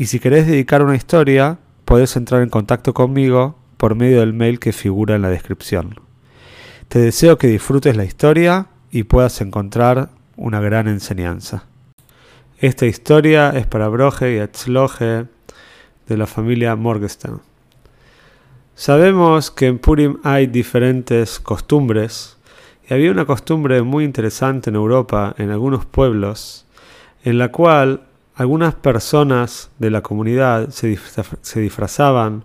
y si querés dedicar una historia, podés entrar en contacto conmigo por medio del mail que figura en la descripción. Te deseo que disfrutes la historia y puedas encontrar una gran enseñanza. Esta historia es para Broje y Atzloje de la familia Morgenstern. Sabemos que en Purim hay diferentes costumbres y había una costumbre muy interesante en Europa, en algunos pueblos, en la cual algunas personas de la comunidad se, disfrazaban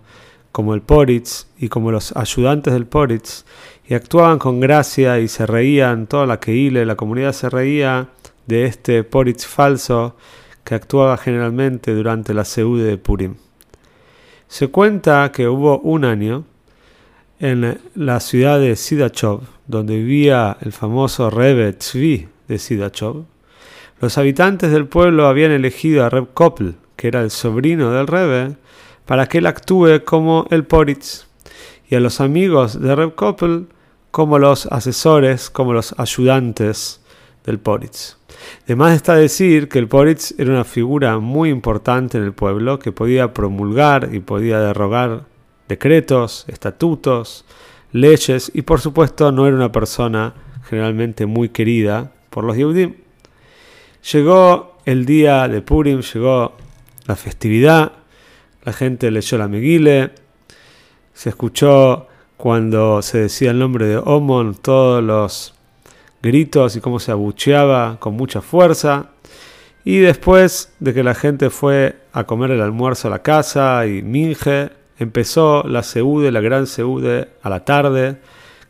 como el Poritz y como los ayudantes del Poritz y actuaban con gracia y se reían, toda la Keile, la comunidad se reía de este Poritz falso que actuaba generalmente durante la Seude de Purim. Se cuenta que hubo un año en la ciudad de Sidachov, donde vivía el famoso Rebbe Tzvi de Sidachov, los habitantes del pueblo habían elegido a Reb Koppel, que era el sobrino del Rebbe, para que él actúe como el Poritz, y a los amigos de Reb Koppel como los asesores, como los ayudantes del Poritz. Además está decir que el Poritz era una figura muy importante en el pueblo que podía promulgar y podía derrogar decretos, estatutos, leyes y por supuesto no era una persona generalmente muy querida por los Yehudim. Llegó el día de Purim, llegó la festividad, la gente leyó la Megile, se escuchó cuando se decía el nombre de Omon todos los gritos y cómo se abucheaba con mucha fuerza. Y después de que la gente fue a comer el almuerzo a la casa y Minge, empezó la Seude, la gran Seude, a la tarde,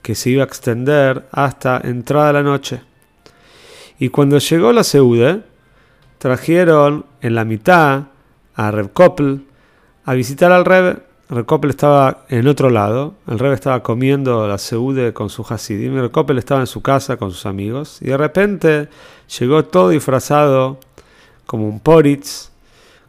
que se iba a extender hasta entrada la noche. Y cuando llegó la Seude, trajeron en la mitad a Reb Koppel a visitar al Reb. Reb Koppel estaba en otro lado, el Reb estaba comiendo la Seude con su Hasidim, Reb Koppel estaba en su casa con sus amigos, y de repente llegó todo disfrazado como un Poritz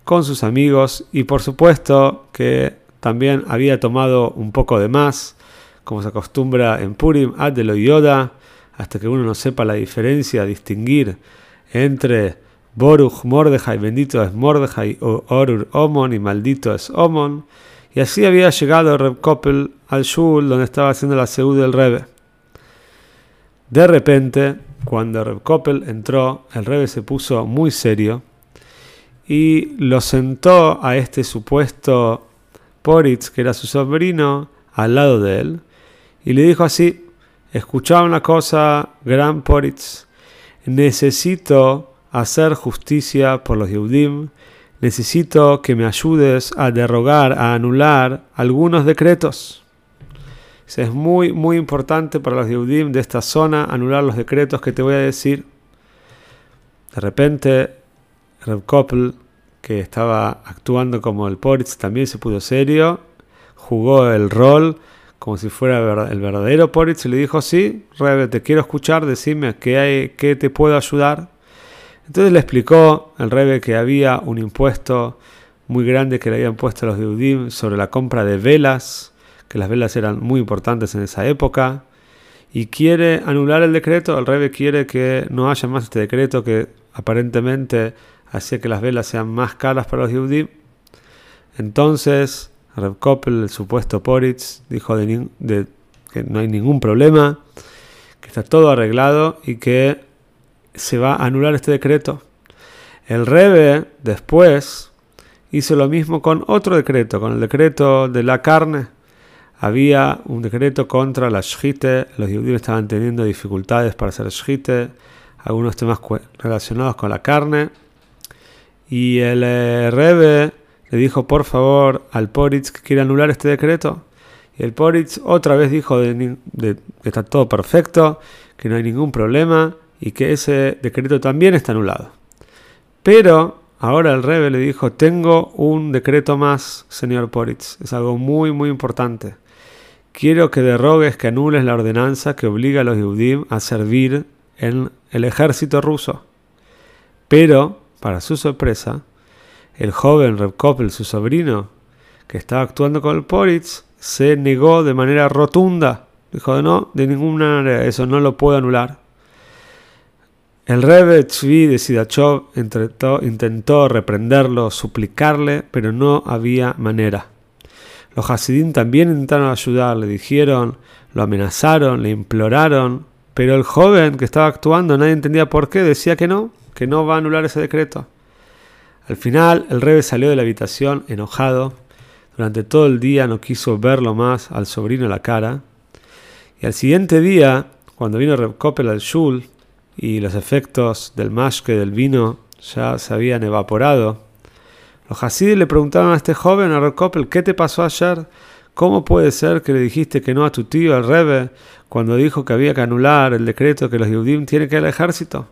con sus amigos, y por supuesto que también había tomado un poco de más, como se acostumbra en Purim, Adelo Yoda, hasta que uno no sepa la diferencia, distinguir entre Boruch Mordejai, bendito es Mordejai, o Orur Omon, y maldito es Omon. Y así había llegado Reb Koppel al Shul, donde estaba haciendo la seud del Rebe. De repente, cuando Reb Koppel entró, el Rebe se puso muy serio y lo sentó a este supuesto Poritz, que era su sobrino, al lado de él, y le dijo así, escuchaba una cosa, gran Poritz, necesito hacer justicia por los Yehudim, necesito que me ayudes a derrogar, a anular algunos decretos. Es muy, muy importante para los Yehudim de esta zona anular los decretos que te voy a decir. De repente, Reb Koppel, que estaba actuando como el Poritz, también se puso serio, jugó el rol como si fuera el verdadero Poritz le dijo, sí, Rebe, te quiero escuchar, decime qué, hay, qué te puedo ayudar. Entonces le explicó el Rebe que había un impuesto muy grande que le habían puesto los Yehudim sobre la compra de velas, que las velas eran muy importantes en esa época, y quiere anular el decreto. El Rebe quiere que no haya más este decreto que aparentemente hacía que las velas sean más caras para los Yehudim. Entonces Reb Koppel, el supuesto Poritz, dijo que no hay ningún problema, que está todo arreglado y que se va a anular este decreto. El Rebe después hizo lo mismo con otro decreto, con el decreto de la carne. Había un decreto contra la shite, los judíos estaban teniendo dificultades para hacer shite, algunos temas relacionados con la carne. Y el eh, Rebe le dijo por favor al Poritz que quiere anular este decreto. Y el Poritz otra vez dijo de, que está todo perfecto, que no hay ningún problema y que ese decreto también está anulado. Pero ahora el Rebe le dijo, tengo un decreto más, señor Poritz, es algo muy, muy importante. Quiero que derrogues, que anules la ordenanza que obliga a los Yehudim a servir en el ejército ruso. Pero, para su sorpresa, el joven Reb Koppel, su sobrino, que estaba actuando con el Poritz, se negó de manera rotunda. Dijo, no, de ninguna manera, eso no lo puedo anular. El Rebbe Tzvi de Sidachov intentó, reprenderlo, suplicarle, pero no había manera. Los Hasidim también intentaron ayudarle, dijeron, lo amenazaron, le imploraron, pero el joven que estaba actuando, nadie entendía por qué, decía que no, que no va a anular ese decreto. Al final, el Rebbe salió de la habitación enojado. Durante todo el día no quiso verlo más al sobrino a la cara. Y al siguiente día, cuando vino Reb al Shul, y los efectos del mashke del vino ya se habían evaporado. Los Hasidim le preguntaron a este joven, a Koppel, ¿qué te pasó ayer? ¿Cómo puede ser que le dijiste que no a tu tío, al Rebe, cuando dijo que había que anular el decreto que los Yehudim tienen que ir al ejército?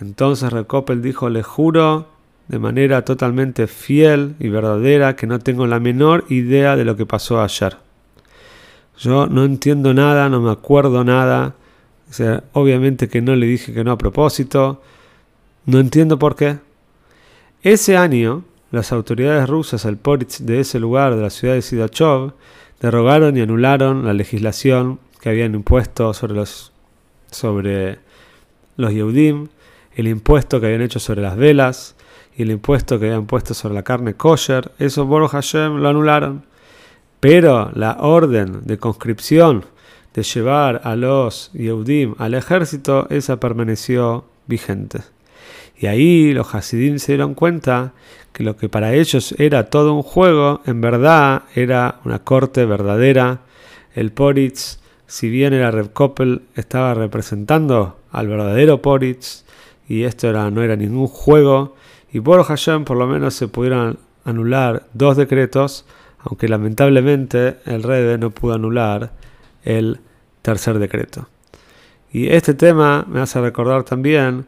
Entonces Koppel dijo, le juro de manera totalmente fiel y verdadera que no tengo la menor idea de lo que pasó ayer. Yo no entiendo nada, no me acuerdo nada, o sea, obviamente que no le dije que no a propósito. No entiendo por qué. Ese año, las autoridades rusas, el Poritz de ese lugar, de la ciudad de Sidachov, derogaron y anularon la legislación que habían impuesto sobre los, sobre los Yehudim, el impuesto que habían hecho sobre las velas y el impuesto que habían puesto sobre la carne kosher. Eso, Boruch Hashem, lo anularon. Pero la orden de conscripción de llevar a los Yehudim al ejército, esa permaneció vigente. Y ahí los Hasidim se dieron cuenta que lo que para ellos era todo un juego, en verdad era una corte verdadera. El Poritz, si bien era Reb Koppel, estaba representando al verdadero Poritz, y esto era, no era ningún juego. Y por Hashem por lo menos se pudieron anular dos decretos, aunque lamentablemente el Rebe no pudo anular el tercer decreto. Y este tema me hace recordar también,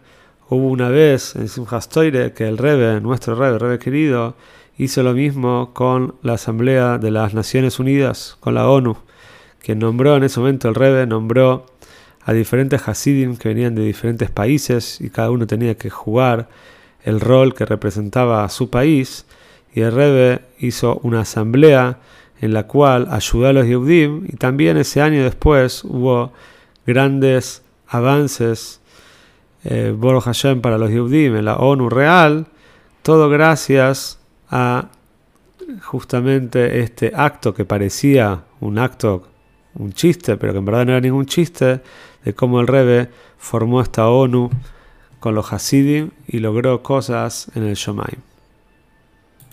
hubo una vez en Simchas que el Rebe, nuestro Rebe, Rebe querido, hizo lo mismo con la Asamblea de las Naciones Unidas, con la ONU, que nombró en ese momento el Rebe, nombró a diferentes Hasidim que venían de diferentes países y cada uno tenía que jugar el rol que representaba a su país, y el Rebe hizo una asamblea en la cual ayudó a los Yehudim y también ese año después hubo grandes avances eh, Hashem para los Yehudim en la ONU real, todo gracias a justamente este acto que parecía un acto, un chiste, pero que en verdad no era ningún chiste, de cómo el Rebe formó esta ONU con los Hasidim y logró cosas en el Shomaim.